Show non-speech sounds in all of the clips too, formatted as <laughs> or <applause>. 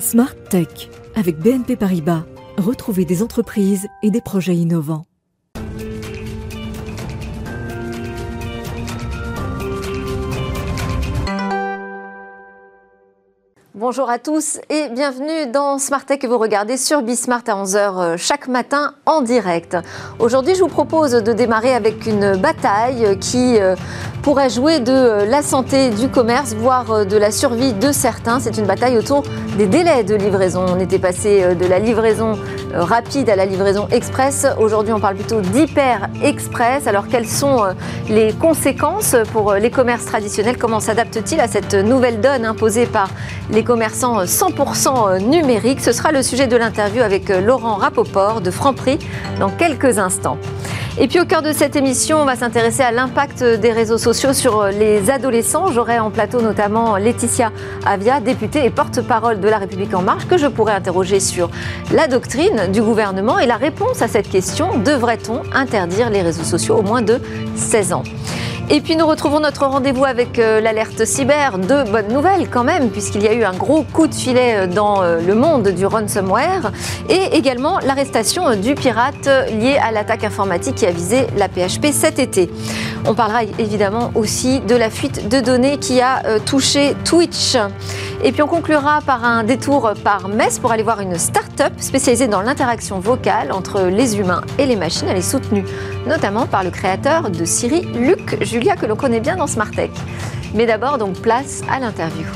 Smart Tech avec BNP Paribas. Retrouvez des entreprises et des projets innovants. Bonjour à tous et bienvenue dans Smart Tech que vous regardez sur Bismart à 11h euh, chaque matin en direct. Aujourd'hui, je vous propose de démarrer avec une bataille qui euh, pourrait jouer de euh, la santé du commerce, voire de la survie de certains. C'est une bataille autour des délais de livraison. On était passé de la livraison rapide à la livraison express. Aujourd'hui, on parle plutôt d'hyper express. Alors, quelles sont les conséquences pour les commerces traditionnels? Comment s'adaptent-ils à cette nouvelle donne imposée par les commerçants 100% numériques? Ce sera le sujet de l'interview avec Laurent Rapoport de Franprix dans quelques instants. Et puis au cœur de cette émission, on va s'intéresser à l'impact des réseaux sociaux sur les adolescents. J'aurai en plateau notamment Laetitia Avia, députée et porte-parole de La République en marche, que je pourrai interroger sur la doctrine du gouvernement et la réponse à cette question, devrait-on interdire les réseaux sociaux au moins de 16 ans? Et puis nous retrouvons notre rendez-vous avec euh, l'alerte cyber. Deux bonnes nouvelles quand même, puisqu'il y a eu un gros coup de filet euh, dans euh, le monde du ransomware et également l'arrestation du pirate lié à l'attaque informatique qui a visé la PHP cet été. On parlera évidemment aussi de la fuite de données qui a touché Twitch. Et puis on conclura par un détour par Metz pour aller voir une start-up spécialisée dans l'interaction vocale entre les humains et les machines. Elle est soutenue notamment par le créateur de Siri, Luc Julia, que l'on connaît bien dans Smartech. Mais d'abord, donc, place à l'interview.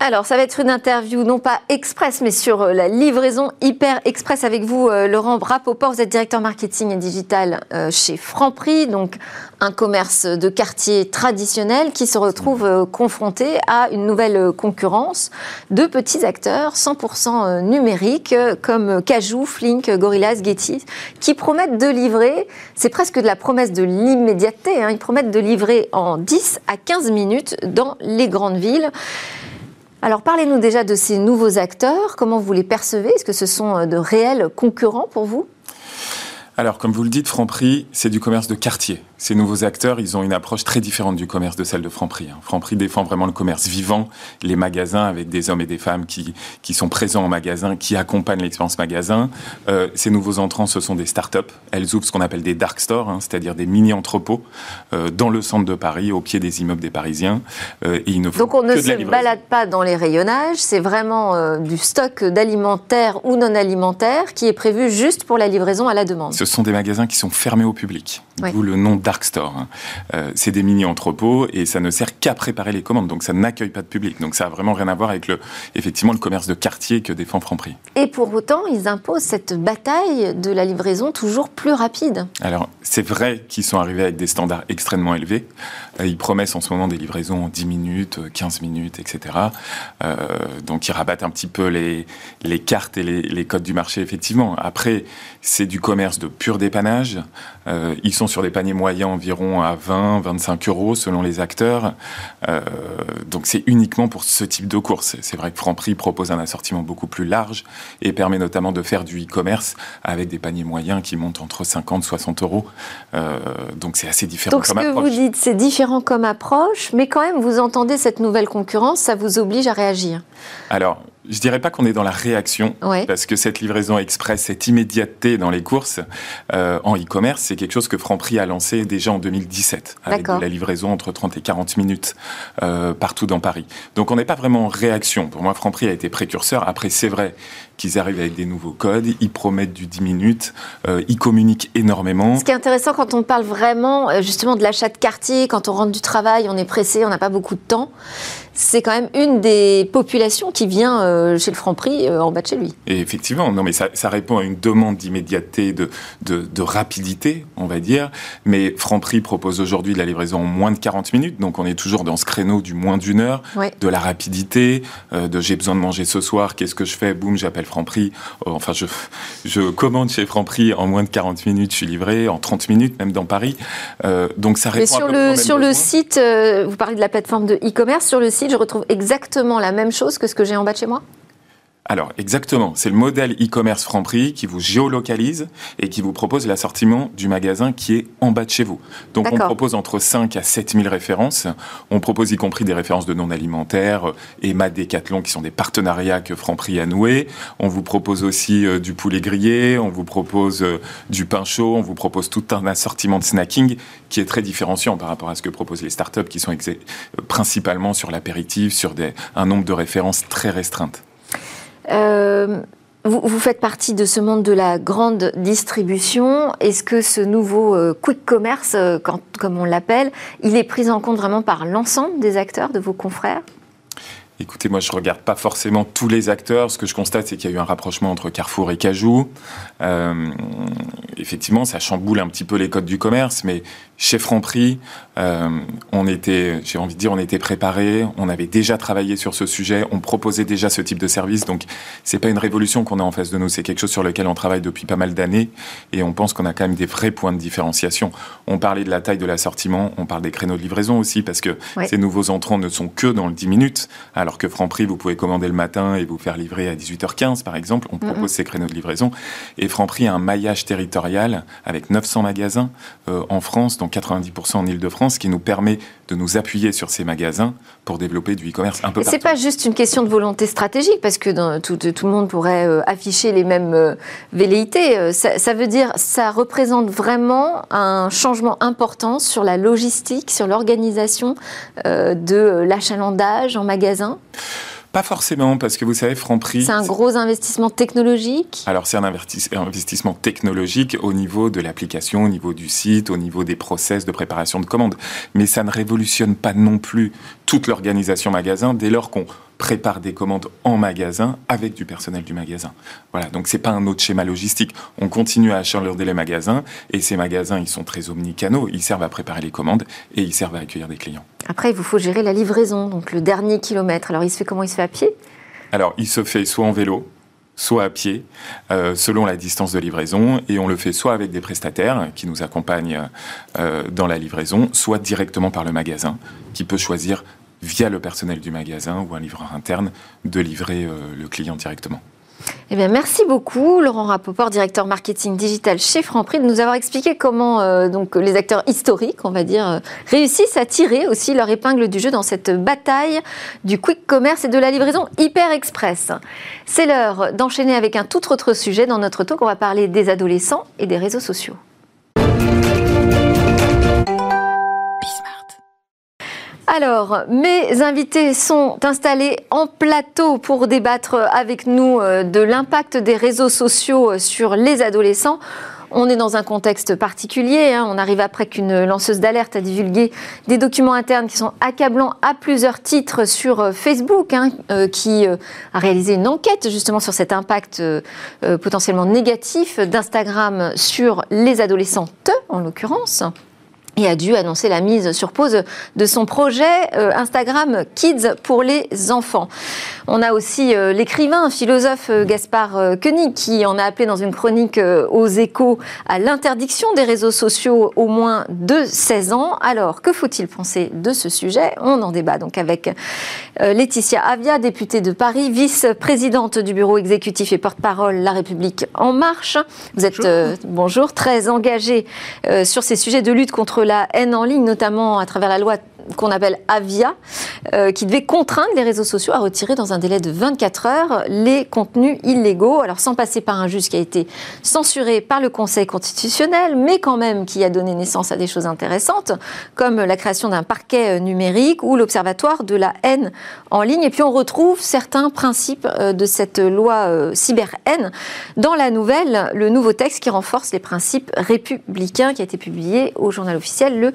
Alors, ça va être une interview, non pas express, mais sur euh, la livraison hyper express avec vous, euh, Laurent Brapoport. Vous êtes directeur marketing et digital euh, chez Franprix, donc un commerce de quartier traditionnel qui se retrouve confronté à une nouvelle concurrence de petits acteurs 100% numériques comme Cajou, Flink, Gorillaz, Getty, qui promettent de livrer, c'est presque de la promesse de l'immédiateté, hein, ils promettent de livrer en 10 à 15 minutes dans les grandes villes. Alors parlez-nous déjà de ces nouveaux acteurs, comment vous les percevez? Est-ce que ce sont euh, de réels concurrents pour vous? Alors, comme vous le dites, Franprix, c'est du commerce de quartier. Ces nouveaux acteurs, ils ont une approche très différente du commerce de celle de Franprix. Hein. Franprix défend vraiment le commerce vivant, les magasins avec des hommes et des femmes qui, qui sont présents en magasin, qui accompagnent l'expérience magasin. Euh, ces nouveaux entrants, ce sont des start-up. Elles ouvrent ce qu'on appelle des dark stores, hein, c'est-à-dire des mini-entrepôts euh, dans le centre de Paris, au pied des immeubles des Parisiens. Euh, et ils ne Donc on ne se balade pas dans les rayonnages, c'est vraiment euh, du stock d'alimentaire ou non alimentaire qui est prévu juste pour la livraison à la demande ce sont des magasins qui sont fermés au public. D'où le nom Dark Store. Euh, c'est des mini-entrepôts et ça ne sert qu'à préparer les commandes. Donc ça n'accueille pas de public. Donc ça n'a vraiment rien à voir avec le, effectivement le commerce de quartier que défend Franprix. Et pour autant, ils imposent cette bataille de la livraison toujours plus rapide. Alors c'est vrai qu'ils sont arrivés avec des standards extrêmement élevés. Euh, ils promettent en ce moment des livraisons en 10 minutes, 15 minutes, etc. Euh, donc ils rabattent un petit peu les, les cartes et les, les codes du marché, effectivement. Après, c'est du commerce de pur dépannage. Euh, ils sont sur des paniers moyens environ à 20, 25 euros selon les acteurs. Euh, donc c'est uniquement pour ce type de course. C'est vrai que Franprix propose un assortiment beaucoup plus large et permet notamment de faire du e-commerce avec des paniers moyens qui montent entre 50 60 euros. Euh, donc c'est assez différent donc, comme approche. Donc ce que vous dites, c'est différent comme approche, mais quand même vous entendez cette nouvelle concurrence, ça vous oblige à réagir. Alors je dirais pas qu'on est dans la réaction, parce que cette livraison express, cette immédiateté dans les courses euh, en e-commerce, c'est quelque chose que Franprix a lancé déjà en 2017, avec la livraison entre 30 et 40 minutes euh, partout dans Paris. Donc on n'est pas vraiment en réaction. Pour moi, Franprix a été précurseur. Après, c'est vrai qu'ils arrivent avec des nouveaux codes, ils promettent du 10 minutes, euh, ils communiquent énormément. Ce qui est intéressant quand on parle vraiment euh, justement de l'achat de quartier, quand on rentre du travail, on est pressé, on n'a pas beaucoup de temps, c'est quand même une des populations qui vient euh, chez le Franprix en bas de chez lui. Et effectivement, non mais ça, ça répond à une demande d'immédiateté, de, de, de, rapidité, on va dire. Mais Franprix propose aujourd'hui de la livraison en moins de 40 minutes, donc on est toujours dans ce créneau du moins d'une heure, de la rapidité, de j'ai besoin de manger ce soir, qu'est-ce que je fais, boum, j'appelle Franprix. Euh, enfin, je, je commande chez Franprix en moins de 40 minutes, je suis livré en 30 minutes, même dans Paris. Euh, donc ça répond Mais sur le, sur le site, euh, vous parlez de la plateforme de e-commerce, sur le site, je retrouve exactement la même chose que ce que j'ai en bas de chez moi? Alors, exactement. C'est le modèle e-commerce Franprix qui vous géolocalise et qui vous propose l'assortiment du magasin qui est en bas de chez vous. Donc, on propose entre 5 à 7 000 références. On propose y compris des références de non alimentaires, Emma Decathlon, qui sont des partenariats que Franprix a noués. On vous propose aussi euh, du poulet grillé, on vous propose euh, du pain chaud, on vous propose tout un assortiment de snacking qui est très différenciant par rapport à ce que proposent les startups qui sont euh, principalement sur l'apéritif, sur des, un nombre de références très restreintes. Euh, vous, faites partie de ce monde de la grande distribution. Est-ce que ce nouveau euh, quick commerce, euh, comme on l'appelle, il est pris en compte vraiment par l'ensemble des acteurs, de vos confrères? Écoutez, moi je regarde pas forcément tous les acteurs. Ce que je constate, c'est qu'il y a eu un rapprochement entre Carrefour et Cajou. effectivement, ça chamboule un petit peu les codes du commerce, mais chez Franprix, euh, on était, j'ai envie de dire, on était préparé, on avait déjà travaillé sur ce sujet, on proposait déjà ce type de service. Donc, c'est pas une révolution qu'on a en face de nous, c'est quelque chose sur lequel on travaille depuis pas mal d'années et on pense qu'on a quand même des vrais points de différenciation. On parlait de la taille de l'assortiment, on parle des créneaux de livraison aussi parce que ces nouveaux entrants ne sont que dans le 10 minutes, alors que Franprix, vous pouvez commander le matin et vous faire livrer à 18h15 par exemple. On propose ces créneaux de livraison et Franprix a un maillage territorial avec 900 magasins euh, en France. Donc 90% en Ile-de-France, qui nous permet de nous appuyer sur ces magasins pour développer du e-commerce un peu partout. C'est pas juste une question de volonté stratégique, parce que dans, tout, tout, le monde pourrait euh, afficher les mêmes euh, velléités. Euh, ça, veut dire, ça représente vraiment un changement important sur la logistique, sur l'organisation de l'achalandage en magasin? Pas forcément, parce que vous savez, Franprix... C'est un gros investissement technologique? Alors, c'est un investissement technologique au niveau de l'application, au niveau du site, au niveau des process de préparation de commandes. Mais ça ne révolutionne pas non plus toute l'organisation magasin dès lors qu'on prépare des commandes en magasin avec du personnel du magasin. Voilà, donc c'est pas un autre schéma logistique. On continue à achalarder les magasins et ces magasins, ils sont très omnicanaux, ils servent à préparer les commandes et ils servent à accueillir des clients. Après, il vous faut gérer la livraison, donc le dernier kilomètre. Alors, il se fait comment? Il se fait à pied? Alors, il se fait soit en vélo, soit à pied, euh, selon la distance de livraison, et on le fait soit avec des prestataires qui nous accompagnent euh, dans la livraison, soit directement par le magasin, qui peut choisir via le personnel du magasin ou un livreur interne, de livrer euh, le client directement. Eh bien, merci beaucoup, Laurent Rapoport, directeur marketing digital chez Franprix, de nous avoir expliqué comment euh, donc, les acteurs historiques, on va dire, euh, réussissent à tirer aussi leur épingle du jeu dans cette bataille du quick commerce et de la livraison hyper express. C'est l'heure d'enchaîner avec un tout autre sujet dans notre talk. On va parler des adolescents et des réseaux sociaux. Alors, mes invités sont installés en plateau pour débattre avec nous euh, de l'impact des réseaux sociaux euh, sur les adolescents. On est dans un contexte particulier. Hein. On arrive après qu'une lanceuse d'alerte a divulgué des documents internes qui sont accablants à plusieurs titres sur euh, Facebook, hein, qui a réalisé une enquête justement sur cet impact potentiellement négatif d'Instagram sur les adolescentes, en l'occurrence et a dû annoncer la mise sur pause de son projet euh, Instagram Kids pour les enfants. On a aussi euh, l'écrivain, philosophe euh, Gaspard Koenig qui en a appelé dans une chronique aux échos à l'interdiction des réseaux sociaux au moins de 16 ans. Alors, que faut-il penser de ce sujet? On en débat donc avec Laetitia Avia, députée de Paris, vice-présidente du bureau exécutif et porte-parole La République En Marche. Vous êtes, bonjour, très engagée sur ces sujets de lutte contre la haine en ligne, notamment à travers la loi qu'on appelle Avia, euh, qui devait contraindre les réseaux sociaux à retirer dans un délai de 24 heures les contenus illégaux, alors sans passer par un juge qui a été censuré par le Conseil constitutionnel, mais quand même qui a donné naissance à des choses intéressantes, comme la création d'un parquet euh, numérique ou l'observatoire de la haine en ligne. Et puis on retrouve certains principes euh, de cette loi cyber-haine dans la nouvelle, le nouveau texte qui renforce les principes républicains qui a été publié au journal officiel le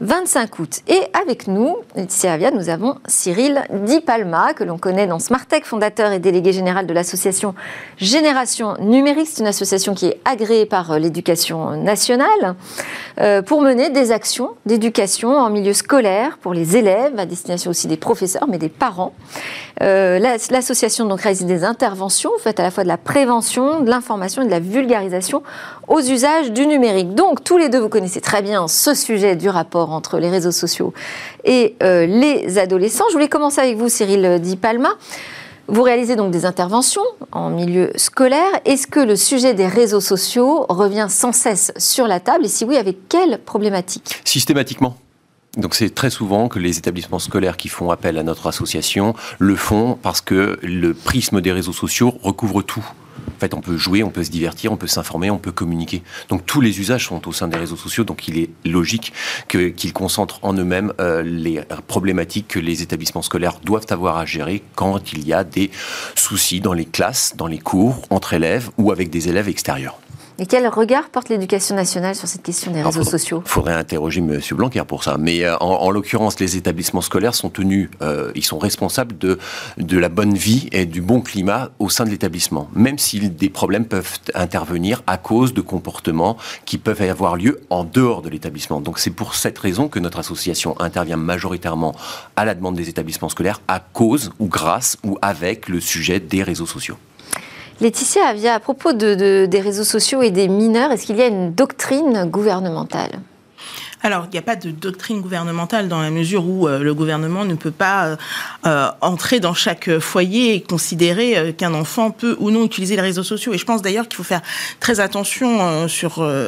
25 août. Et avec nous, Laetitia nous avons Cyril Di Palma, que l'on connaît dans Smartech, fondateur et délégué général de l'association Génération Numérique. C'est une association qui est agréée par euh, l'éducation nationale euh, pour mener des actions d'éducation en milieu scolaire pour les élèves, à destination aussi des professeurs, mais des parents. Euh, l'association réalise des interventions faites à la fois de la prévention, de l'information et de la vulgarisation aux usages du numérique. Donc, tous les deux, vous connaissez très bien ce sujet du rapport entre les réseaux sociaux et euh, les adolescents. Je voulais commencer avec vous, Cyril Di Palma. Vous réalisez donc des interventions en milieu scolaire. Est-ce que le sujet des réseaux sociaux revient sans cesse sur la table? Et si oui, avec quelles problématiques Systématiquement. Donc c'est très souvent que les établissements scolaires qui font appel à notre association le font parce que le prisme des réseaux sociaux recouvre tout. En fait, on peut jouer, on peut se divertir, on peut s'informer, on peut communiquer. Donc tous les usages sont au sein des réseaux sociaux, donc il est logique qu'ils concentrent en eux-mêmes euh, les problématiques que les établissements scolaires doivent avoir à gérer quand il y a des soucis dans les classes, dans les cours, entre élèves ou avec des élèves extérieurs. Et quel regard porte l'éducation nationale sur cette question des réseaux sociaux? Il faudrait interroger M. Blanquer pour ça. Mais euh, en, l'occurrence, les établissements scolaires sont tenus, euh, ils sont responsables de, de la bonne vie et du bon climat au sein de l'établissement, même si des problèmes peuvent intervenir à cause de comportements qui peuvent avoir lieu en dehors de l'établissement. Donc c'est pour cette raison que notre association intervient majoritairement à la demande des établissements scolaires à cause ou grâce ou avec le sujet des réseaux sociaux. Laetitia Avia, à propos des réseaux sociaux et des mineurs, est-ce qu'il y a une doctrine gouvernementale? Alors, il n'y a pas de doctrine gouvernementale dans la mesure où euh, le gouvernement ne peut pas euh, euh, entrer dans chaque foyer et considérer qu'un enfant peut ou non utiliser les réseaux sociaux. Et je pense d'ailleurs qu'il faut faire très attention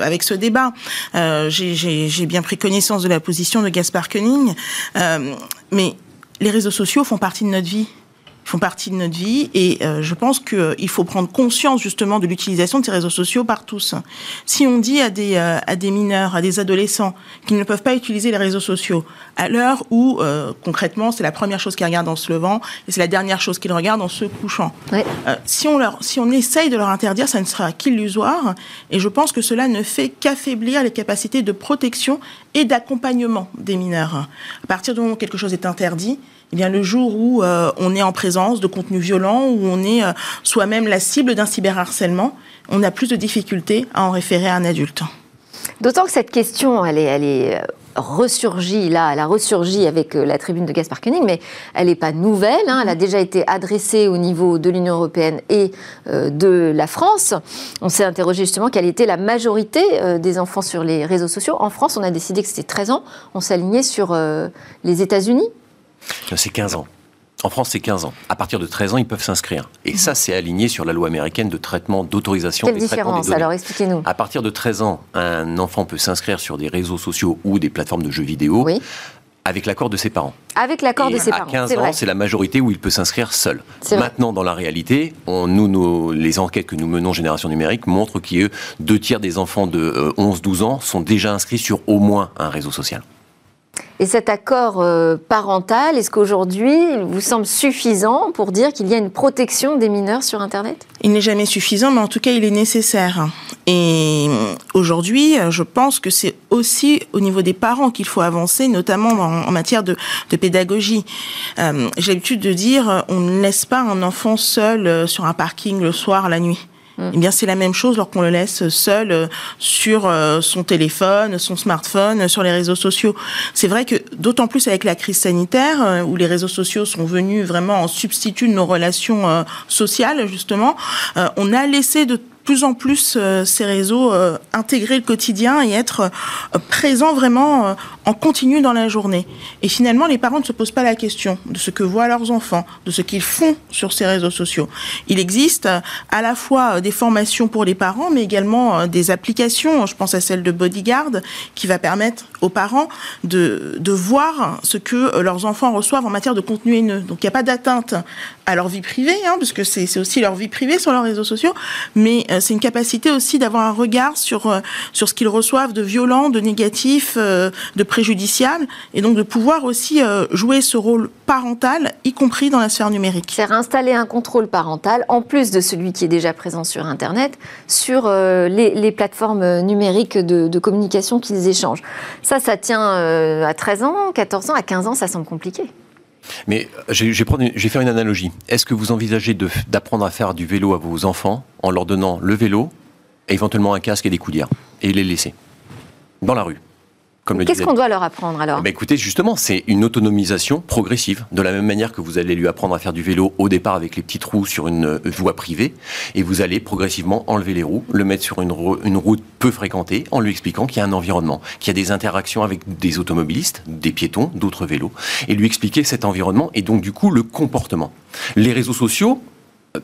avec ce débat. J'ai bien pris connaissance de la position de Gaspard Koenig, mais les réseaux sociaux font partie de notre vie font partie de notre vie et euh, je pense qu'il euh, faut prendre conscience justement de l'utilisation de ces réseaux sociaux par tous. Si on dit à des, euh, à des mineurs, à des adolescents qu'ils ne peuvent pas utiliser les réseaux sociaux à l'heure où concrètement c'est la première chose qu'ils regardent en se levant et c'est la dernière chose qu'ils regardent en se couchant. si, on leur, si on essaye de leur interdire, ça ne sera qu'illusoire et je pense que cela ne fait qu'affaiblir les capacités de protection et d'accompagnement des mineurs. À partir du moment où quelque chose est interdit, eh bien, le jour où euh, on est en présence de contenus violents, où on est euh, soi-même la cible d'un cyberharcèlement, on a plus de difficultés à en référer à un adulte. D'autant que cette question, elle est, elle euh, là, elle a ressurgi avec la tribune de Gaspard Koenig, mais elle n'est pas nouvelle. Hein. elle a déjà été adressée au niveau de l'Union européenne et de la France. On s'est interrogé justement quelle était la majorité des enfants sur les réseaux sociaux. En France, on a décidé que c'était 13 ans. On s'alignait sur les États-Unis. C'est 15 ans. En France, c'est 15 ans. À partir de 13 ans, ils peuvent s'inscrire. Et ça, c'est aligné sur la loi américaine de traitement d'autorisation des différence des Alors, expliquez-nous. À partir de 13 ans, un enfant peut s'inscrire sur des réseaux sociaux ou des plateformes de jeux vidéo. Avec l'accord de ses parents. Avec l'accord de ses parents. À 15 ans, c'est la majorité où il peut s'inscrire seul. Maintenant, dans la réalité, on, nous, les enquêtes que nous menons Génération Numérique montrent que deux tiers des enfants de 11-12 euh, ans sont déjà inscrits sur au moins un réseau social. Et cet accord euh, parental, est-ce qu'aujourd'hui, il vous semble suffisant pour dire qu'il y a une protection des mineurs sur Internet? Il n'est jamais suffisant, mais en tout cas, il est nécessaire. Et euh, aujourd'hui, je pense que c'est aussi au niveau des parents qu'il faut avancer, notamment en, matière de, pédagogie. Euh, j'ai l'habitude de dire, on ne laisse pas un enfant seul sur un parking le soir, la nuit. Mm. Eh bien, c'est la même chose lorsqu'on le laisse seul euh, sur euh, son téléphone, son smartphone, sur les réseaux sociaux. C'est vrai que d'autant plus avec la crise sanitaire, euh, où les réseaux sociaux sont venus vraiment en substitut de nos relations sociales, justement, on a laissé de plus en plus ces réseaux intégrer le quotidien et être euh, présents vraiment en continu dans la journée. Et finalement, les parents ne se posent pas la question de ce que voient leurs enfants, de ce qu'ils font sur ces réseaux sociaux. Il existe à la fois des formations pour les parents, mais également des applications. Je pense à celle de Bodyguard, qui va permettre aux parents de, de voir ce que leurs enfants reçoivent en matière de contenu haineux. Donc il n'y a pas d'atteinte à leur vie privée, hein, parce que c'est aussi leur vie privée sur leurs réseaux sociaux, mais euh, c'est une capacité aussi d'avoir un regard sur, euh, sur ce qu'ils reçoivent de violent, de négatif, euh, de préjudiciable, et donc de pouvoir aussi jouer ce rôle parental, y compris dans la sphère numérique. C'est installer un contrôle parental, en plus de celui qui est déjà présent sur Internet, sur les, les, plateformes numériques de, de communication qu'ils échangent. Ça, ça tient à 13 ans, 14 ans, à 15 ans, ça semble compliqué. Mais euh, je vais faire une analogie. Est-ce que vous envisagez d'apprendre à faire du vélo à vos enfants en leur donnant le vélo, et éventuellement un casque et des coudières, et les laisser dans la rue? Qu'est-ce qu'on doit leur apprendre alors eh ben, Écoutez, justement, c'est une autonomisation progressive. De la même manière que vous allez lui apprendre à faire du vélo au départ avec les petites roues sur une euh, voie privée, et vous allez progressivement enlever les roues, le mettre sur une, une route peu fréquentée, en lui expliquant qu'il y a un environnement, qu'il y a des interactions avec des automobilistes, des piétons, d'autres vélos, et lui expliquer cet environnement et donc du coup le comportement. Les réseaux sociaux,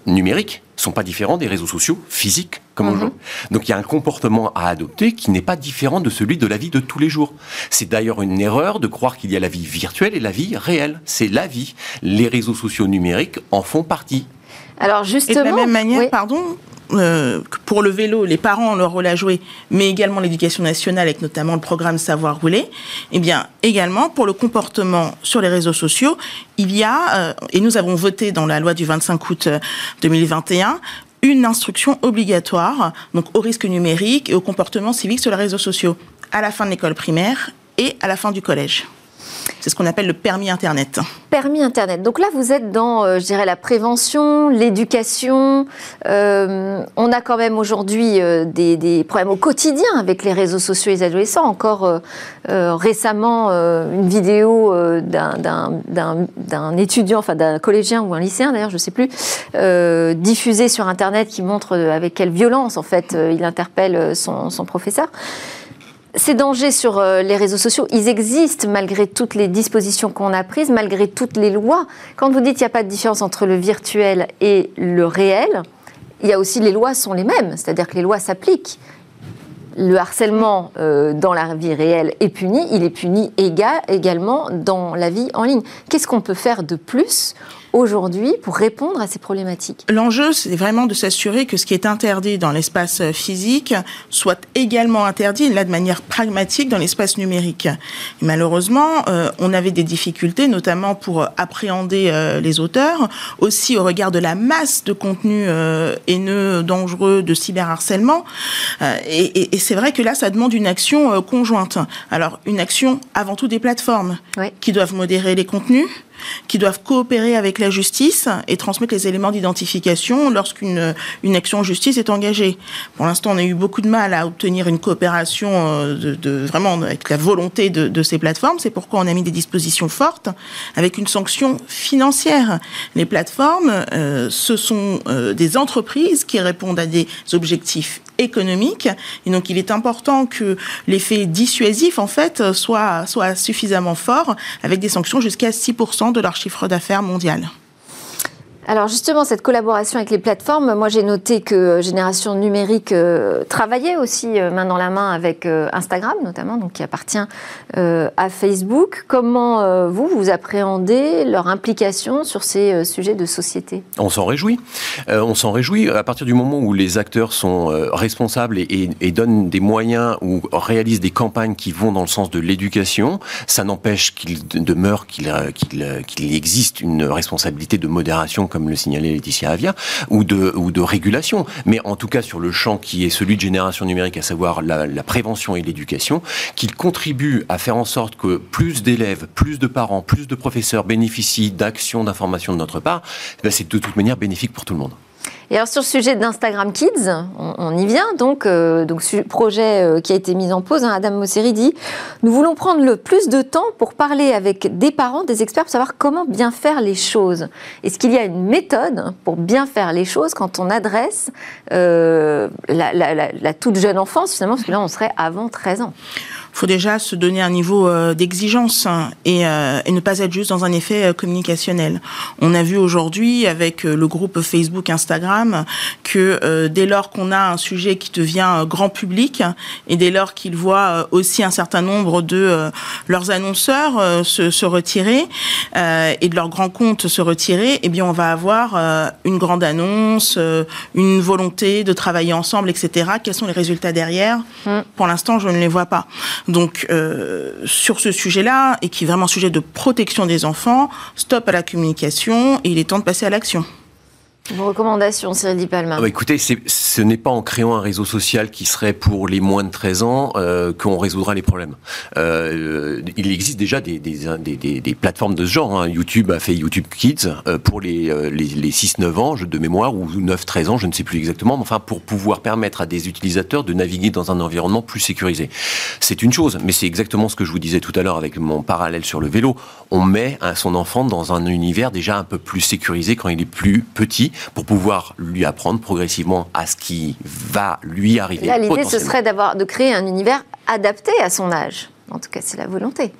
numériques sont pas différents des réseaux sociaux physiques comme mhm. aujourd'hui. Donc il y a un comportement à adopter qui n'est pas différent de celui de la vie de tous les jours. C'est d'ailleurs une erreur de croire qu'il y a la vie virtuelle et la vie réelle. C'est la vie. Les réseaux sociaux numériques en font partie. Alors justement, et de la même manière, pardon, euh, pour le vélo, les parents ont leur rôle à jouer, mais également l'éducation nationale avec notamment le programme Savoir rouler. Eh bien, également pour le comportement sur les réseaux sociaux, il y a, euh, et nous avons voté dans la loi du 25 août 2021, euh, une instruction obligatoire, donc au risque numérique et au comportement civique sur les réseaux sociaux, à la fin de l'école primaire et à la fin du collège. C'est ce qu'on appelle le permis Internet. Permis Internet. Donc là, vous êtes dans, euh, je dirais, la prévention, l'éducation. Euh, on a quand même aujourd'hui euh, des, problèmes au quotidien avec les réseaux sociaux et les adolescents. Encore récemment, une vidéo d'un étudiant, enfin d'un collégien ou un lycéen d'ailleurs, je ne sais plus, diffusée sur Internet qui montre avec quelle violence, en fait, il interpelle son, son professeur. Ces dangers sur euh, les réseaux sociaux, ils existent malgré toutes les dispositions qu'on a prises, malgré toutes les lois. Quand vous dites qu'il n'y a pas de différence entre le virtuel et le réel, il y a aussi les lois sont les mêmes, c'est-à-dire que les lois s'appliquent. Le harcèlement euh, dans la vie réelle est puni, il est puni également dans la vie en ligne. Qu'est-ce qu'on peut faire de plus aujourd'hui pour répondre à ces problématiques L'enjeu, c'est vraiment de s'assurer que ce qui est interdit dans l'espace physique soit également interdit, là de manière pragmatique, dans l'espace numérique. Et malheureusement, euh, on avait des difficultés, notamment pour appréhender euh, les auteurs, aussi au regard de la masse de contenus euh, haineux, dangereux, de cyberharcèlement. et, et, c'est vrai que là, ça demande une action conjointe. Alors, une action avant tout des plateformes qui doivent modérer les contenus, qui doivent coopérer avec la justice et transmettre les éléments d'identification lorsqu'une une action en justice est engagée. Pour l'instant, on a eu beaucoup de mal à obtenir une coopération euh, de, vraiment avec la volonté de, de ces plateformes. C'est pourquoi on a mis des dispositions fortes avec une sanction financière. Les plateformes, euh, ce sont euh, des entreprises qui répondent à des objectifs économiques et donc il est important que l'effet dissuasif en fait soit soit suffisamment fort avec des sanctions jusqu'à 6% de leur chiffre d'affaires mondial. Alors justement, cette collaboration avec les plateformes, moi j'ai noté que Génération Numérique euh, travaillait aussi euh, main dans la main avec euh, Instagram notamment, qui appartient à Facebook. Comment vous, vous appréhendez leur implication sur ces sujets de société? On s'en réjouit. on s'en réjouit à partir du moment où les acteurs sont responsables et, donnent des moyens ou réalisent des campagnes qui vont dans le sens de l'éducation. Ça n'empêche qu'il demeure qu'il existe une responsabilité de modération comme le signalait Laetitia Avia, ou de, régulation. Mais en tout cas, sur le champ qui est celui de génération numérique, à savoir la, prévention et l'éducation, qu'il contribue à faire en sorte que plus d'élèves, plus de parents, plus de professeurs bénéficient d'actions d'information de notre part, ben, c'est de toute manière bénéfique pour tout le monde. Et alors sur le sujet d'Instagram Kids, on, y vient donc, euh, donc projet euh, qui a été mis en pause. Hein, Adam Mosseri dit nous voulons prendre le plus de temps pour parler avec des parents, des experts, pour savoir comment bien faire les choses. Est-ce qu'il y a une méthode pour bien faire les choses quand on adresse euh, la, la, toute jeune enfance finalement, parce que là on serait avant 13 ans? Faut déjà se donner un niveau euh, d'exigence hein, et, euh, et, ne pas être juste dans un effet euh, communicationnel. On a vu aujourd'hui avec le groupe Facebook, Instagram, que dès lors qu'on a un sujet qui devient grand public et dès lors qu'ils voient aussi un certain nombre de leurs annonceurs se, se, retirer et de leurs grands comptes se retirer, eh bien on va avoir une grande annonce, une volonté de travailler ensemble, etc. Quels sont les résultats derrière? Mmh. Pour l'instant, je ne les vois pas. Donc, euh, sur ce sujet-là, et qui est vraiment sujet de protection des enfants, stop à la communication et il est temps de passer à l'action. Vos recommandations, Cyril Di Palma ah bah Écoutez, ce n'est pas en créant un réseau social qui serait pour les moins de 13 ans euh, qu'on résoudra les problèmes. Euh, il existe déjà des, plateformes de ce genre. Hein. YouTube a fait YouTube Kids euh, pour les, les, les 6-9 ans, de mémoire, ou 9-13 ans, je ne sais plus exactement, mais enfin pour pouvoir permettre à des utilisateurs de naviguer dans un environnement plus sécurisé. C'est une chose, mais c'est exactement ce que je vous disais tout à l'heure avec mon parallèle sur le vélo. On met son enfant dans un univers déjà un peu plus sécurisé quand il est plus petit pour pouvoir lui apprendre progressivement à ce qui va lui arriver. Là, l'idée, ce serait d'avoir, de créer un univers adapté à son âge. En tout cas, c'est la volonté.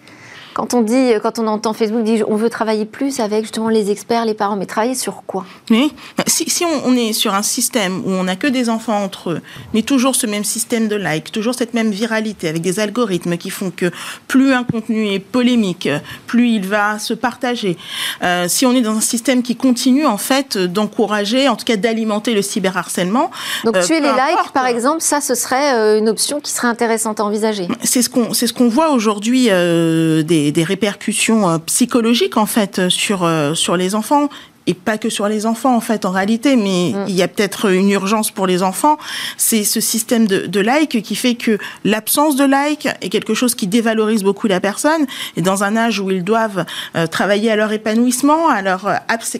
Quand on dit, quand on entend Facebook dire on veut travailler plus avec justement les experts, les parents, mais travailler sur quoi? Oui, si, si on, est sur un système où on n'a que des enfants entre eux, mais toujours ce même système de like, toujours cette même viralité avec des algorithmes qui font que plus un contenu est polémique, plus il va se partager. Euh, si on est dans un système qui continue en fait d'encourager, en tout cas d'alimenter le cyberharcèlement. Donc tuer euh, les likes, par exemple, ça ce serait euh, une option qui serait intéressante à envisager. C'est ce qu'on c'est ce qu'on voit aujourd'hui des des, répercussions euh, psychologiques en fait sur euh, sur les enfants et pas que sur les enfants en fait en réalité, mais mm. il y a peut-être une urgence pour les enfants. C'est ce système de, de like qui fait que l'absence de like est quelque chose qui dévalorise beaucoup la personne. Et dans un âge où ils doivent euh, travailler à leur épanouissement, à leur euh,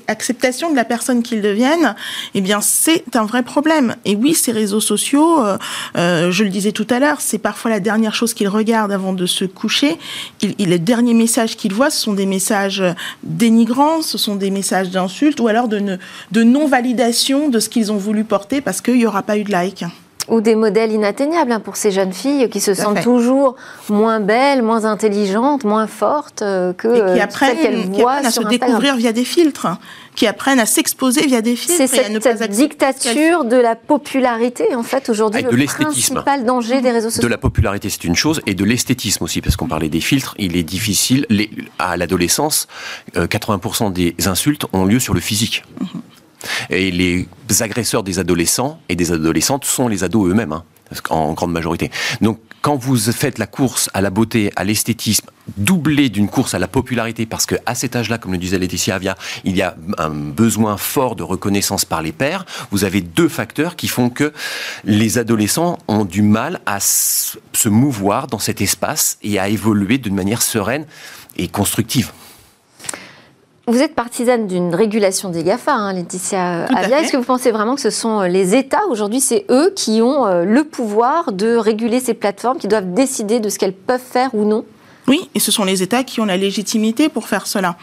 acceptation de la personne qu'ils deviennent, eh bien c'est un vrai problème. Et oui, ces réseaux sociaux, euh, je le disais tout à l'heure, c'est parfois la dernière chose qu'ils regardent avant de se coucher. Il, les derniers messages qu'ils voient, ce sont des messages dénigrants, ce sont des messages d'insultes ou alors de, de non-validation de ce qu'ils ont voulu porter parce qu'il n'y aura pas eu de like ou des modèles inatteignables hein, pour ces jeunes filles qui se sentent toujours moins belles, moins intelligentes, moins fortes euh, que et qui euh, apprennent, qu'elles voient à se découvrir via des filtres qui apprennent à s'exposer via des films. C'est cette, dictature de la popularité, en fait, aujourd'hui, le principal danger des réseaux sociaux. De la popularité, c'est une chose, et de l'esthétisme aussi, parce qu'on parlait des filtres. Il est difficile, à l'adolescence, 80% euh, des insultes ont lieu sur le physique. Mhm. Et les agresseurs des adolescents et des adolescentes sont les ados eux-mêmes. Hein en grande majorité. Donc, quand vous faites la course à la beauté, à l'esthétisme, doublée d'une course à la popularité, parce que à cet âge-là, comme le disait Laetitia Avia, il y a un besoin fort de reconnaissance par les pairs, vous avez deux facteurs qui font que les adolescents ont du mal à se mouvoir dans cet espace et à évoluer d'une manière sereine et constructive. Vous êtes partisane d'une régulation des GAFA, hein, Laetitia Avia. Est-ce que vous pensez vraiment que ce sont euh, les États, aujourd'hui, c'est eux qui ont euh, le pouvoir de réguler ces plateformes, qui doivent décider de ce qu'elles peuvent faire ou non? Oui, et ce sont les États qui ont la légitimité pour faire cela.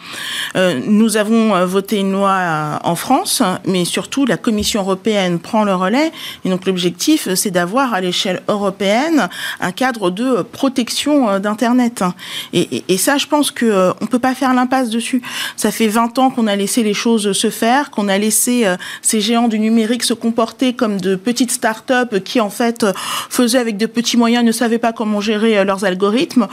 Euh, nous avons euh, voté une loi euh, en France, mais surtout la Commission européenne prend le relais. Et donc l'objectif, c'est d'avoir à l'échelle européenne un cadre de protection d'Internet. Et, ça, je pense que on peut pas faire l'impasse dessus. Ça fait 20 ans qu'on a laissé les choses se faire, qu'on a laissé ces géants du numérique se comporter comme de petites start-up qui en fait faisaient avec de petits moyens, ne savaient pas comment gérer leurs algorithmes.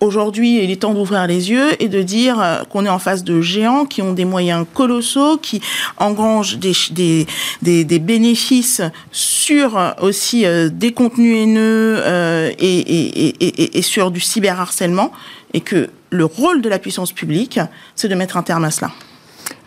Aujourd'hui, il est temps d'ouvrir les yeux et de dire euh, qu'on est en face de géants qui ont des moyens colossaux, qui engrangent des, bénéfices sur euh, aussi euh, des contenus haineux et, et sur du cyberharcèlement, et que le rôle de la puissance publique, c'est de mettre un terme à cela.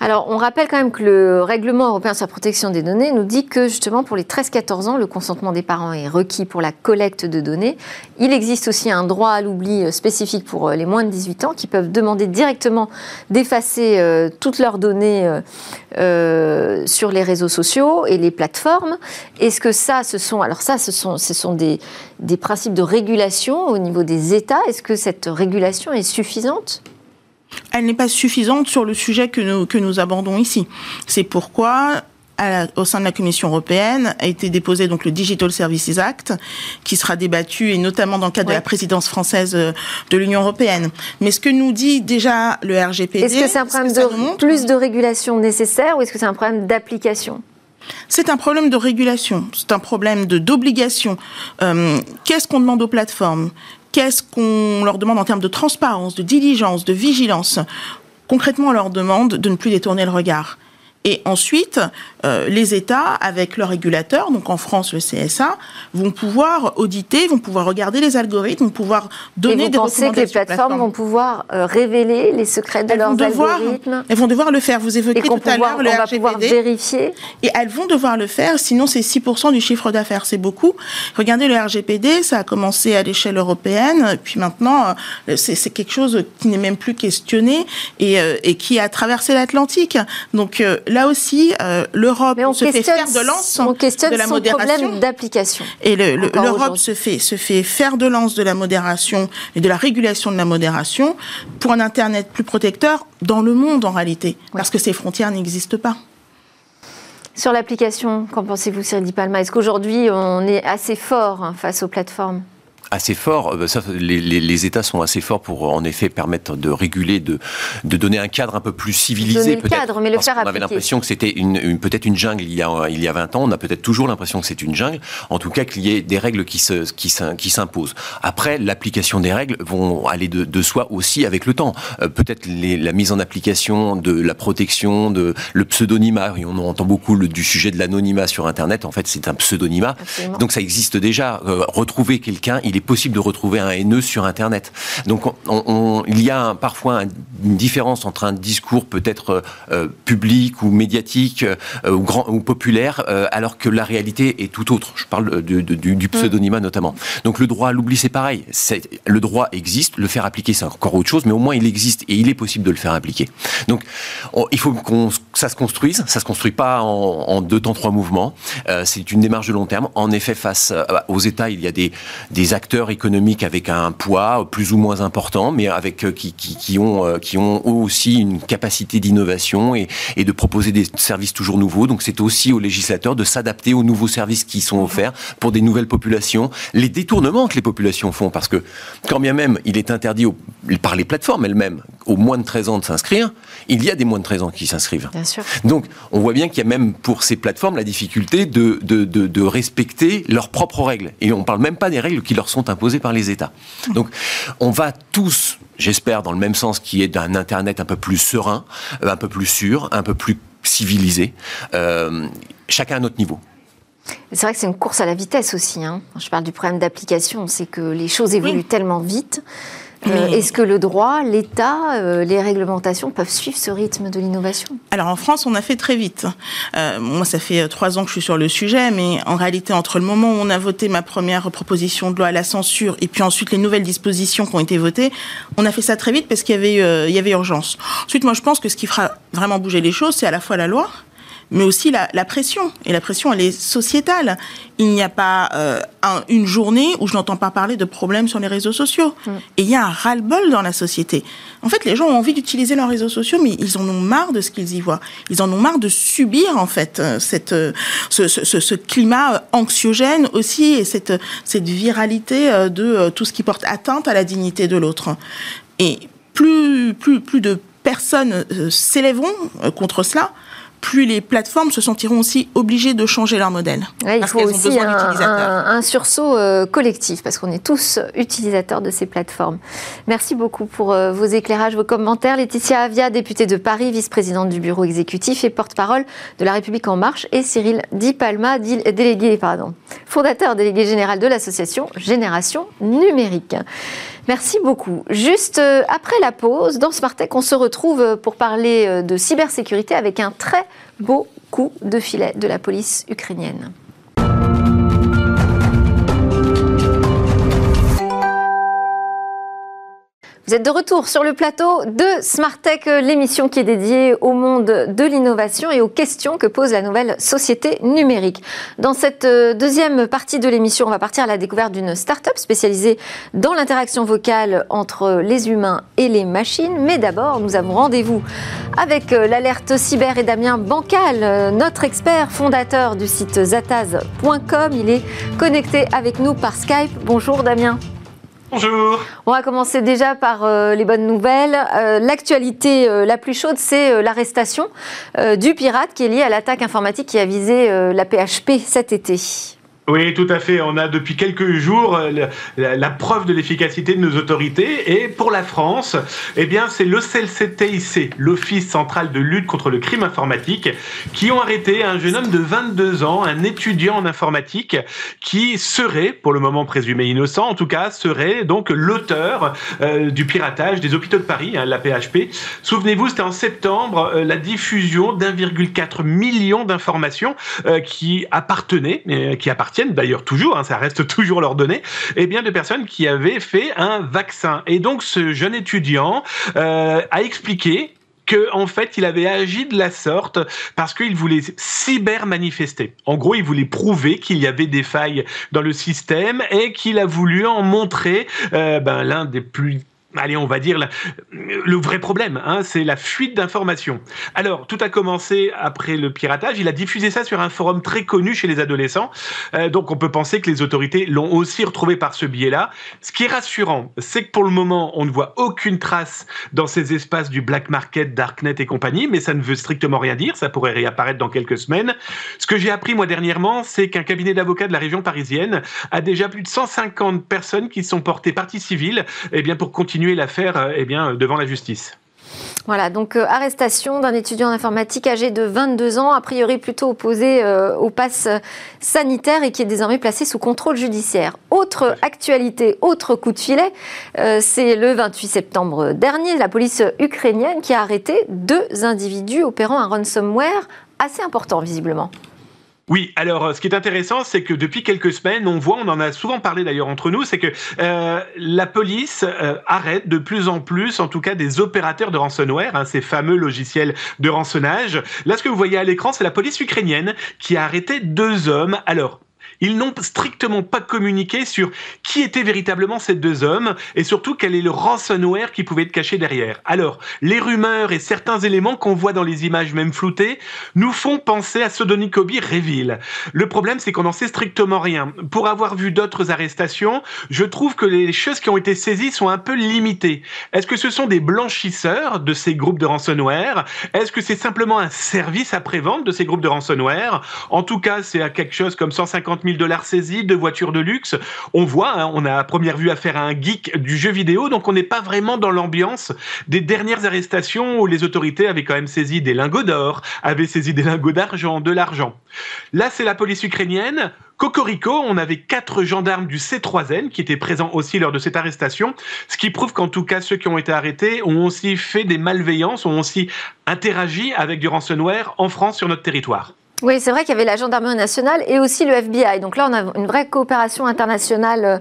Alors, on rappelle quand même que le règlement européen sur la protection des données nous dit que justement pour les 13-14 ans, le consentement des parents est requis pour la collecte de données. Il existe aussi un droit à l'oubli euh, spécifique pour euh, les moins de 18 ans qui peuvent demander directement d'effacer euh, toutes leurs données sur les réseaux sociaux et les plateformes. Est-ce que ça, ce sont alors ce sont, des principes de régulation au niveau des États? Est-ce que cette régulation est suffisante? Elle n'est pas suffisante sur le sujet que nous, que nous abordons ici. C'est pourquoi au sein de la Commission européenne a été déposé donc le Digital Services Act qui sera débattu et notamment dans le cadre de la présidence française euh, de l'Union européenne. Mais ce que nous dit déjà le RGPD, est-ce que c'est un problème de plus de régulation nécessaire ou est-ce que c'est un problème d'application? C'est un problème de régulation, c'est un problème de d'obligation. Euh, qu'est-ce qu'on demande aux plateformes? Qu'est-ce qu'on leur demande en termes de transparence, de diligence, de vigilance? Concrètement, on leur demande de ne plus détourner le regard Et ensuite, euh, les États, avec leurs régulateurs, donc en France le CSA, vont pouvoir auditer, vont pouvoir regarder les algorithmes, vont pouvoir donner Et vous des pensez que les recommandations. plateformes vont pouvoir euh, révéler les secrets de elles leurs vont, devoir, algorithmes elles vont devoir le faire. Vous et qu'on tout à l'heure le on va pouvoir vérifier Et elles vont devoir le faire, sinon c'est 6% du chiffre d'affaires, c'est beaucoup. Regardez le RGPD, ça a commencé à l'échelle européenne, puis maintenant euh, c'est quelque chose qui n'est même plus questionné et, et qui a traversé l'Atlantique. Donc là aussi, euh, l'Europe se fait faire de lance on questionne de la son modération. problème d'application. Et le- l'Europe aujourd'hui. se fait, se fait faire de lance de la modération et de la régulation de la modération pour un Internet plus protecteur dans le monde en réalité, parce que ces frontières n'existent pas. Sur l'application, qu'en pensez-vous, Cyril Di Palma? Est-ce qu'aujourd'hui, on est assez fort hein, face aux plateformes? Assez fort. euh, Ça, les, les- les États sont assez forts pour, en effet, permettre de réguler, de, de donner un cadre un peu plus civilisé. Peut-être. cadre, mais le Parce faire qu'on avait l'impression que c'était une, une- peut-être une jungle il y, a, il y a 20 ans. On a peut-être toujours l'impression que c'est une jungle. En tout cas, qu'il y ait des règles qui, se, qui, s'im- qui s'imposent. Après, l'application des règles vont aller de, de soi aussi avec le temps. Euh, peut-être la mise en application de la protection, de le pseudonymat. Et on entend beaucoup le- du sujet de l'anonymat sur Internet. En fait, c'est un pseudonymat. Absolument. Donc ça existe déjà. Euh, retrouver quelqu'un, il est possible de retrouver un haineux sur Internet. Donc on- on- il y a un- parfois un- une différence entre un discours peut-être euh, public ou médiatique euh, ou, grand, ou populaire, euh, alors que la réalité est tout autre. Je parle de- de- du, du pseudonymat notamment. Donc le droit à l'oubli, c'est pareil. Le droit existe, le faire appliquer, c'est encore autre chose, mais au moins il existe et il est possible de le faire appliquer. Donc on- il faut qu'on ça se construise. Ça se construit pas en, en deux temps, trois mouvements. C'est une démarche de long terme. En effet, face aux États, il y a des, des acteurs économiques avec un poids plus ou moins important, mais avec euh, qui, qui, qui ont euh, qui ont eux aussi une capacité d'innovation et, et de proposer des services toujours nouveaux. Donc c'est aussi aux législateurs de s'adapter aux nouveaux services qui sont offerts pour des nouvelles populations. Les détournements que les populations font, parce que quand bien même il est interdit au- par les plateformes elles-mêmes aux moins de 13 ans de s'inscrire, il y a des moins de 13 ans qui s'inscrivent. Donc, on voit bien qu'il y a même pour ces plateformes la difficulté de, de, de- de respecter leurs propres règles. Et on ne parle même pas des règles qui leur sont imposées par les États. Donc, on va tous, j'espère, dans le même sens qui est d'un Internet un peu plus serein, euh, un peu plus sûr, un peu plus civilisé, euh, chacun à notre niveau. C'est vrai que c'est une course à la vitesse aussi. hein. Je parle du problème d'application, c'est que les choses évoluent Oui. tellement vite. Euh, Mais- Est-ce que le droit, l'État, euh, les réglementations peuvent suivre ce rythme de l'innovation? Alors en France, on a fait très vite. Euh, moi, ça fait euh, trois ans que je suis sur le sujet, mais en réalité, entre le moment où on a voté ma première proposition de loi à la censure et puis ensuite les nouvelles dispositions qui ont été votées, on a fait ça très vite parce qu'il y avait, il y avait urgence. Ensuite, moi, je pense que ce qui fera vraiment bouger les choses, c'est à la fois la loi, mais aussi la, la pression. Et la pression, elle est sociétale. Il n'y a pas euh, un- une journée où je n'entends pas parler de problèmes sur les réseaux sociaux. Et il y a un ras-le-bol dans la société. En fait, les gens ont envie d'utiliser leurs réseaux sociaux, mais ils en ont marre de ce qu'ils y voient. Ils en ont marre de subir, en fait, euh, cette, euh, ce, ce- ce- ce climat anxiogène aussi et cette, cette viralité de tout ce qui porte atteinte à la dignité de l'autre. Et plus, plus, plus de personnes s'élèveront contre cela, plus les plateformes se sentiront aussi obligées de changer leur modèle. Ouais, il faut ont aussi un, d'utilisateurs. un- un sursaut euh, collectif, parce qu'on est tous utilisateurs de ces plateformes. Merci beaucoup pour euh, vos éclairages, vos commentaires. Laetitia Avia, députée de Paris, vice-présidente du bureau exécutif et porte-parole de La République En Marche, et Cyril Di Palma, délégué, pardon, fondateur délégué général de l'association Génération Numérique. Merci beaucoup. Juste euh, après la pause, dans Smart Tech, on se retrouve euh, pour parler euh, de cybersécurité avec un très beau coup de filet de la police ukrainienne. Vous êtes de retour sur le plateau de Smart Tech, l'émission qui est dédiée au monde de l'innovation et aux questions que pose la nouvelle société numérique. Dans cette euh, deuxième partie de l'émission, on va partir à la découverte d'une start-up spécialisée dans l'interaction vocale entre les humains et les machines. Mais d'abord, nous avons rendez-vous avec euh, l'alerte cyber et Damien Bancal, euh, notre expert fondateur du site zataz.com. Il est connecté avec nous par Skype. Bonjour Damien. Bonjour. On va commencer déjà par euh, les bonnes nouvelles. Euh, L'actualité euh, la plus chaude, c'est l'arrestation du pirate qui est lié à l'attaque informatique qui a visé la PHP cet été. Oui, tout à fait. On a depuis quelques jours euh, la, preuve de l'efficacité de nos autorités. Et pour la France, eh bien, c'est l'OCLCTIC, l'Office central de lutte contre le crime informatique, qui ont arrêté un jeune homme de 22 ans, un étudiant en informatique, qui serait, pour le moment présumé innocent, en tout cas, serait donc l'auteur euh, du piratage des hôpitaux de Paris, hein, la PHP. Souvenez-vous, c'était en septembre, euh, la diffusion d'1,4 million d'informations qui appartenaient, qui appartenaient d'ailleurs toujours, hein, ça reste <laughs> toujours leurs données, et eh bien de personnes qui avaient fait un vaccin. Et donc ce jeune étudiant euh, a expliqué que en fait il avait agi de la sorte parce qu'il voulait cyber manifester. En gros, il voulait prouver qu'il y avait des failles dans le système et qu'il a voulu en montrer euh, ben, l'un des plus allez, on va dire, le vrai problème, hein, c'est la fuite d'informations. Alors, tout a commencé après le piratage. Il a diffusé ça sur un forum très connu chez les adolescents. Euh, donc, on peut penser que les autorités l'ont aussi retrouvé par ce biais-là. Ce qui est rassurant, c'est que pour le moment, on ne voit aucune trace dans ces espaces du black market, darknet et compagnie, mais ça ne veut strictement rien dire. Ça pourrait réapparaître dans quelques semaines. Ce que j'ai appris, moi, dernièrement, c'est qu'un cabinet d'avocats de la région parisienne a déjà plus de 150 personnes qui sont portées partie civile, eh bien, pour continuer l'affaire euh, eh bien, devant la justice. Voilà, donc euh, arrestation d'un étudiant en informatique âgé de 22 ans, a priori plutôt opposé euh, au pass sanitaire et qui est désormais placé sous contrôle judiciaire. Autre actualité, autre coup de filet, c'est le 28 septembre dernier, la police ukrainienne qui a arrêté deux individus opérant un ransomware assez important visiblement. Oui, alors euh, ce qui est intéressant, c'est que depuis quelques semaines, on voit, on en a souvent parlé d'ailleurs entre nous, c'est que euh, la police euh, arrête de plus en plus, en tout cas, des opérateurs de ransomware, hein, ces fameux logiciels de rançonnage. Là, ce que vous voyez à l'écran, c'est la police ukrainienne qui a arrêté deux hommes. Alors, ils n'ont strictement pas communiqué sur qui étaient véritablement ces deux hommes et surtout quel est le ransomware qui pouvait être caché derrière. Alors, les rumeurs et certains éléments qu'on voit dans les images même floutées nous font penser à Sodonikobi Reveal. Le problème, c'est qu'on n'en sait strictement rien. Pour avoir vu d'autres arrestations, je trouve que les choses qui ont été saisies sont un peu limitées. Est-ce que ce sont des blanchisseurs de ces groupes de ransomware? Est-ce que c'est simplement un service après-vente de ces groupes de ransomware? En tout cas, c'est à quelque chose comme 150 000 dollars saisis, de voitures de luxe. On voit, hein, on a à première vue affaire à un geek du jeu vidéo, donc on n'est pas vraiment dans l'ambiance des dernières arrestations où les autorités avaient quand même saisi des lingots d'or, avaient saisi des lingots d'argent, de l'argent. Là, c'est la police ukrainienne. Cocorico, on avait quatre gendarmes du C3N qui étaient présents aussi lors de cette arrestation, ce qui prouve qu'en tout cas ceux qui ont été arrêtés ont aussi fait des malveillances, ont aussi interagi avec du ransomware en France sur notre territoire. Oui, c'est vrai qu'il y avait la gendarmerie nationale et aussi le FBI. Donc là, on a une vraie coopération internationale euh,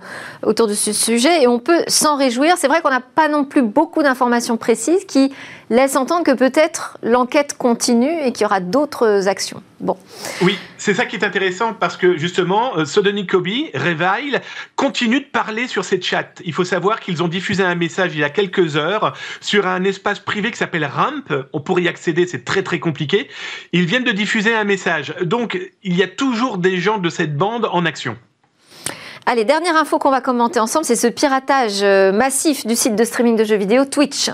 autour de ce sujet et on peut s'en réjouir. C'est vrai qu'on n'a pas non plus beaucoup d'informations précises qui laissent entendre que peut-être l'enquête continue et qu'il y aura d'autres actions. Bon. Oui, c'est ça qui est intéressant parce que justement, euh, Sodony Kobe, Revile, continue de parler sur ces chats. Il faut savoir qu'ils ont diffusé un message il y a quelques heures sur un espace privé qui s'appelle Ramp. On pourrait y accéder, c'est très très compliqué. Ils viennent de diffuser un message. Donc, il y a toujours des gens de cette bande en action. Allez, dernière info qu'on va commenter ensemble, c'est ce piratage euh, massif du site de streaming de jeux vidéo Twitch.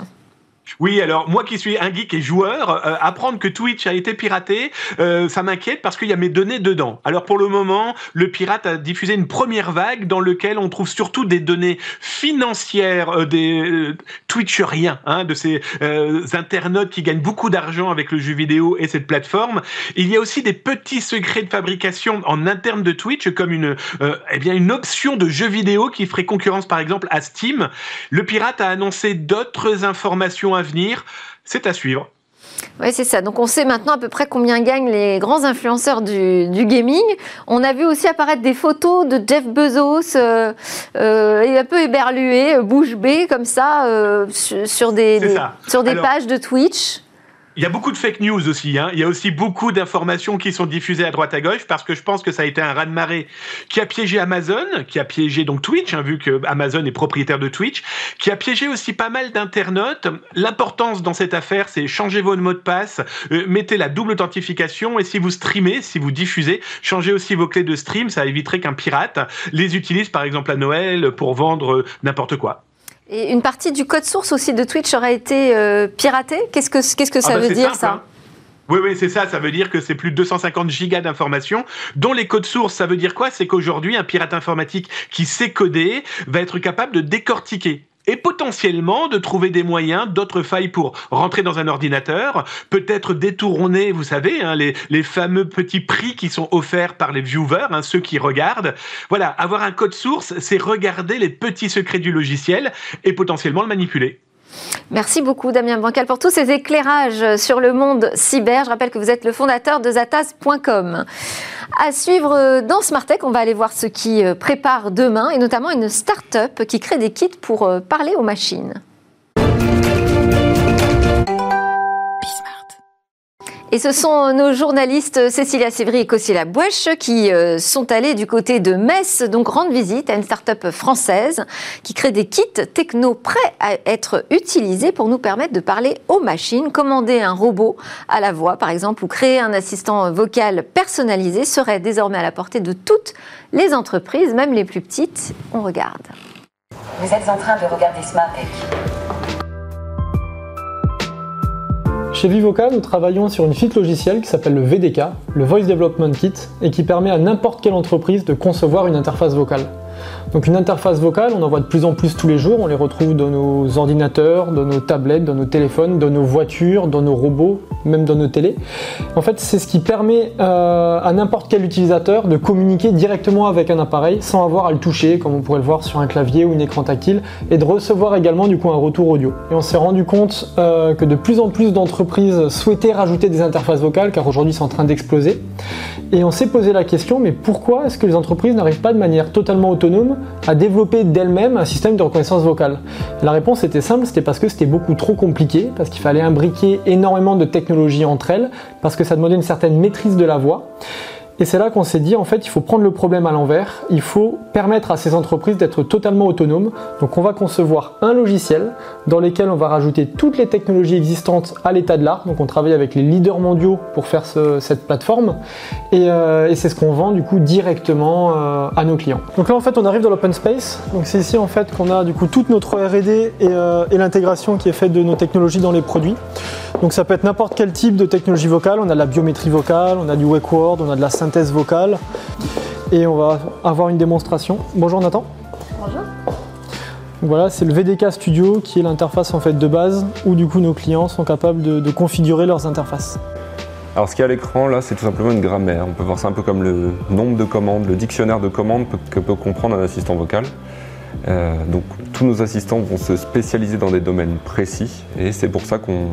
Oui, alors moi qui suis un geek et joueur, euh, apprendre que Twitch a été piraté, euh, ça m'inquiète parce qu'il y a mes données dedans. Alors pour le moment, le pirate a diffusé une première vague dans lequel on trouve surtout des données financières euh, des Twitcheriens, hein, de ces internautes qui gagnent beaucoup d'argent avec le jeu vidéo et cette plateforme. Il y a aussi des petits secrets de fabrication en interne de Twitch, comme une, eh bien une option de jeu vidéo qui ferait concurrence par exemple à Steam. Le pirate a annoncé d'autres informations à venir. C'est à suivre. Oui, c'est ça. Donc on sait maintenant à peu près combien gagnent les grands influenceurs du, gaming. On a vu aussi apparaître des photos de Jeff Bezos euh, euh, un peu éberlué, bouche bée comme ça, euh, sur des, sur des pages de Twitch. Il y a beaucoup de fake news aussi. Hein. Il y a aussi beaucoup d'informations qui sont diffusées à droite à gauche parce que je pense que ça a été un raz-de-marée qui a piégé Amazon, qui a piégé donc Twitch, hein, vu que Amazon est propriétaire de Twitch, qui a piégé aussi pas mal d'internautes. L'importance dans cette affaire, c'est changer vos mots de passe, euh, mettez la double authentification et si vous streamez, si vous diffusez, changez aussi vos clés de stream. Ça éviterait qu'un pirate les utilise par exemple à Noël pour vendre n'importe quoi. Et une partie du code source aussi de Twitch aurait été euh, piratée Qu'est-ce que, qu'est-ce que ça ah bah, veut dire ça hein. Oui, oui, c'est ça. Ça veut dire que c'est plus de 250 gigas d'informations, dont les codes sources. Ça veut dire quoi? C'est qu'aujourd'hui, un pirate informatique qui sait coder va être capable de décortiquer et potentiellement de trouver des moyens, d'autres failles pour rentrer dans un ordinateur, peut-être détourner, vous savez, hein, les, les, fameux petits prix qui sont offerts par les viewers, hein, ceux qui regardent. Voilà, avoir un code source, c'est regarder les petits secrets du logiciel et potentiellement le manipuler. Merci beaucoup Damien Bancal pour tous ces éclairages sur le monde cyber. Je rappelle que vous êtes le fondateur de Zatas.com. À suivre dans Smartech, on va aller voir ce qui euh, prépare demain et notamment une start-up qui crée des kits pour euh, parler aux machines. Et ce sont nos journalistes Cécilia Sévry et Cosilla Bouèche qui euh, sont allés du côté de Metz, donc rendre visite à une start-up française qui crée des kits techno prêts à être utilisés pour nous permettre de parler aux machines. Commander un robot à la voix, par exemple, ou créer un assistant vocal personnalisé serait désormais à la portée de toutes les entreprises, même les plus petites. On regarde. Vous êtes en train de regarder Smartech. Chez Vivoca, nous travaillons sur une suite logicielle qui s'appelle le VDK, le Voice Development Kit, et qui permet à n'importe quelle entreprise de concevoir une interface vocale. Donc une interface vocale, on en voit de plus en plus tous les jours, on les retrouve dans nos ordinateurs, dans nos tablettes, dans nos téléphones, dans nos voitures, dans nos robots, même dans nos télés. En fait, c'est ce qui permet euh, à n'importe quel utilisateur de communiquer directement avec un appareil sans avoir à le toucher, comme on pourrait le voir sur un clavier ou un écran tactile, et de recevoir également du coup un retour audio. Et on s'est rendu compte euh, que de plus en plus d'entreprises souhaitaient rajouter des interfaces vocales, car aujourd'hui c'est en train d'exploser. Et on s'est posé la question, mais pourquoi est-ce que les entreprises n'arrivent pas de manière totalement autonome à développer d'elles-mêmes un système de reconnaissance vocale La réponse était simple, c'était parce que c'était beaucoup trop compliqué, parce qu'il fallait imbriquer énormément de technologies entre elles, parce que ça demandait une certaine maîtrise de la voix. Et c'est là qu'on s'est dit, en fait, il faut prendre le problème à l'envers, il faut permettre à ces entreprises d'être totalement autonomes. Donc on va concevoir un logiciel dans lequel on va rajouter toutes les technologies existantes à l'état de l'art. Donc on travaille avec les leaders mondiaux pour faire cette plateforme. Euh, et, c'est ce qu'on vend du coup directement euh, à nos clients. Donc là en fait on arrive dans l'open space. Donc c'est ici en fait qu'on a du coup toute notre R&D euh, et, l'intégration qui est faite de nos technologies dans les produits. Donc ça peut être n'importe quel type de technologie vocale. On a de la biométrie vocale, on a du wake word, on a de la synthèse vocale. Et on va avoir une démonstration. Bonjour Nathan. Bonjour. Voilà, c'est le VDK Studio qui est l'interface en fait de base où du coup nos clients sont capables de, configurer leurs interfaces. Alors ce qu'il y a à l'écran là, c'est tout simplement une grammaire. On peut voir ça un peu comme le nombre de commandes, le dictionnaire de commandes que peut comprendre un assistant vocal. Euh, donc tous nos assistants vont se spécialiser dans des domaines précis et c'est pour ça qu'on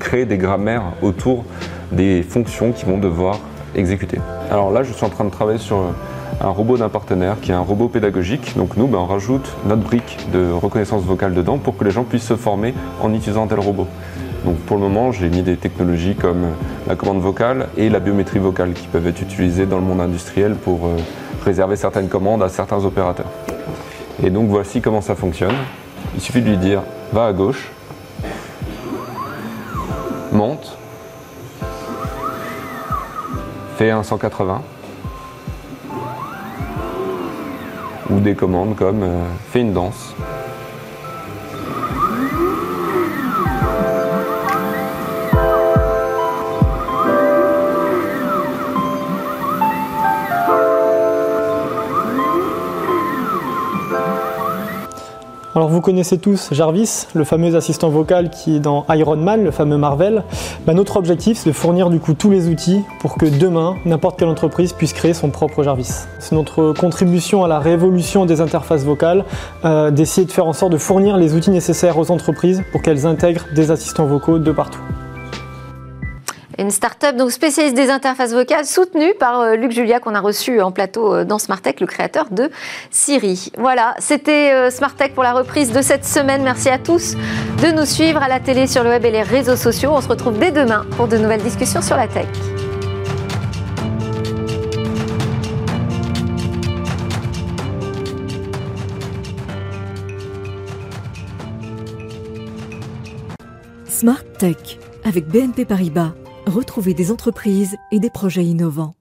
crée des grammaires autour des fonctions qui vont devoir exécuter. Alors là, je suis en train de travailler sur un robot d'un partenaire qui est un robot pédagogique. Donc nous, ben, on rajoute notre brique de reconnaissance vocale dedans pour que les gens puissent se former en utilisant tel robot. Donc pour le moment, j'ai mis des technologies comme la commande vocale et la biométrie vocale qui peuvent être utilisées dans le monde industriel pour euh, réserver certaines commandes à certains opérateurs. Et donc voici comment ça fonctionne. Il suffit de lui dire va à gauche, monte, fais un 180 ou des commandes comme euh, fais une danse. Alors vous connaissez tous Jarvis, le fameux assistant vocal qui est dans Iron Man, le fameux Marvel. Bah, notre objectif c'est de fournir du coup tous les outils pour que demain n'importe quelle entreprise puisse créer son propre Jarvis. C'est notre contribution à la révolution des interfaces vocales, euh, d'essayer de faire en sorte de fournir les outils nécessaires aux entreprises pour qu'elles intègrent des assistants vocaux de partout une start-up donc spécialiste des interfaces vocales soutenue par euh, Luc Julia qu'on a reçu en plateau euh, dans Smartech, le créateur de Siri. Voilà, c'était euh, Smartech pour la reprise de cette semaine. Merci à tous de nous suivre à la télé, sur le web et les réseaux sociaux. On se retrouve dès demain pour de nouvelles discussions sur la tech. Smart Tech avec BNP Paribas. Retrouvez des entreprises et des projets innovants.